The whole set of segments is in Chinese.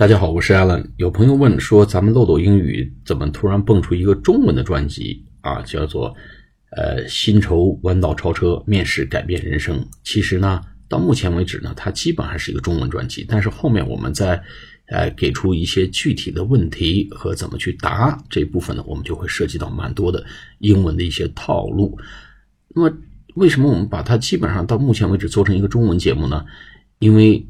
大家好，我是 Alan。有朋友问说，咱们漏斗英语怎么突然蹦出一个中文的专辑啊？叫做呃，薪酬弯道超车，面试改变人生。其实呢，到目前为止呢，它基本还是一个中文专辑。但是后面我们在呃给出一些具体的问题和怎么去答这部分呢，我们就会涉及到蛮多的英文的一些套路。那么为什么我们把它基本上到目前为止做成一个中文节目呢？因为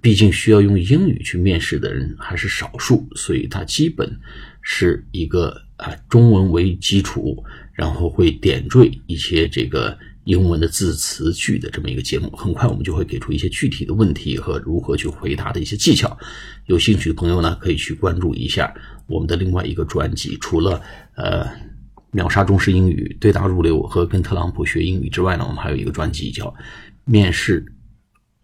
毕竟需要用英语去面试的人还是少数，所以它基本是一个啊中文为基础，然后会点缀一些这个英文的字词句的这么一个节目。很快我们就会给出一些具体的问题和如何去回答的一些技巧。有兴趣的朋友呢，可以去关注一下我们的另外一个专辑。除了呃秒杀中式英语、对答如流和跟特朗普学英语之外呢，我们还有一个专辑叫面试。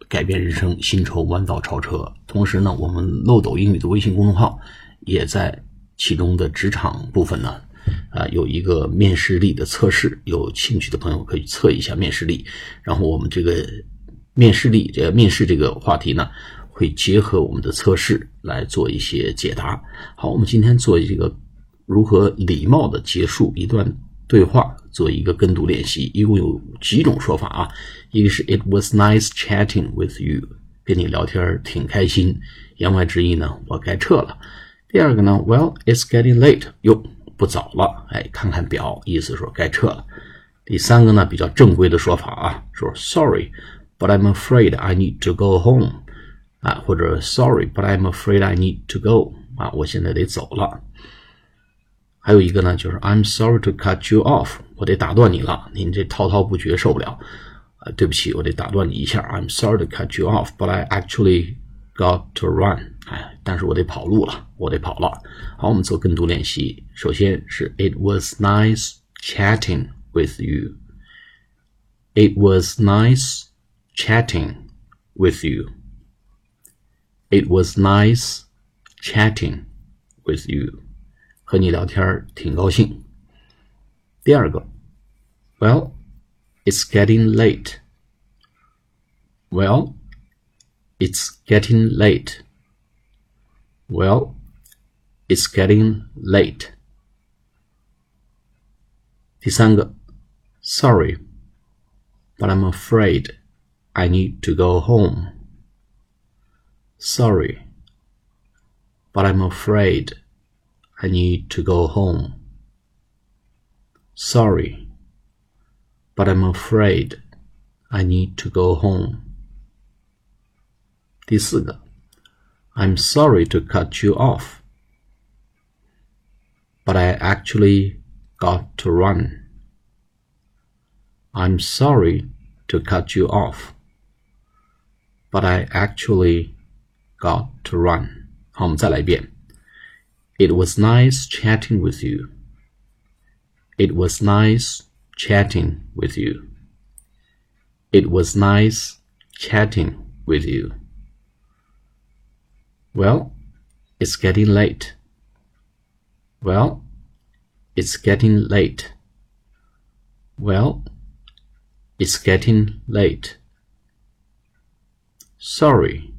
改变人生，薪酬弯道超车。同时呢，我们漏斗英语的微信公众号也在其中的职场部分呢，啊，有一个面试力的测试。有兴趣的朋友可以测一下面试力。然后我们这个面试力，这个面试这个话题呢，会结合我们的测试来做一些解答。好，我们今天做一个如何礼貌的结束一段对话。做一个跟读练习，一共有几种说法啊？一个是 It was nice chatting with you，跟你聊天挺开心。言外之意呢，我该撤了。第二个呢，Well it's getting late，哟，不早了。哎，看看表，意思说该撤了。第三个呢，比较正规的说法啊，说 Sorry，but I'm afraid I need to go home，啊，或者 Sorry，but I'm afraid I need to go，啊，我现在得走了。还有一个呢，就是 I'm sorry to cut you off，我得打断你了，您这滔滔不绝受不了，啊，对不起，我得打断你一下。I'm sorry to cut you off，but I actually got to run，哎，但是我得跑路了，我得跑了。好，我们做跟读练习。首先是 It was nice chatting with you。It was nice chatting with you. It was nice chatting with you. 和你聊天挺高兴。第二个，Well, it's getting late. Well, it's getting late. Well, it's getting late. 第三个，Sorry, but I'm afraid I need to go home. Sorry, but I'm afraid I need to go home. Sorry, but I'm afraid I need to go home. 第四个，I'm sorry to cut you off, but I actually got to run. I'm sorry to cut you off, but I actually got to run. 好，我们再来一遍。it was nice chatting with you. It was nice chatting with you. It was nice chatting with you. Well, it's getting late. Well, it's getting late. Well, it's getting late. Sorry,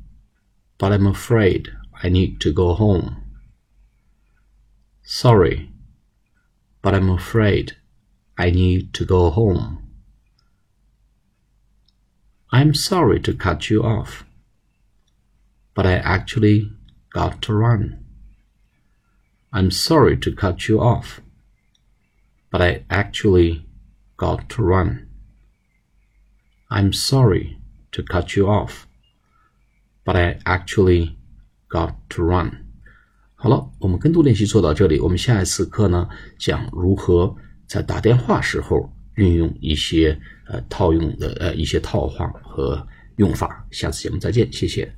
but I'm afraid I need to go home. Sorry, but I'm afraid I need to go home. I'm sorry to cut you off, but I actually got to run. I'm sorry to cut you off, but I actually got to run. I'm sorry to cut you off, but I actually got to run. 好了，我们跟读练习做到这里。我们下一次课呢，讲如何在打电话时候运用一些呃套用的呃一些套话和用法。下次节目再见，谢谢。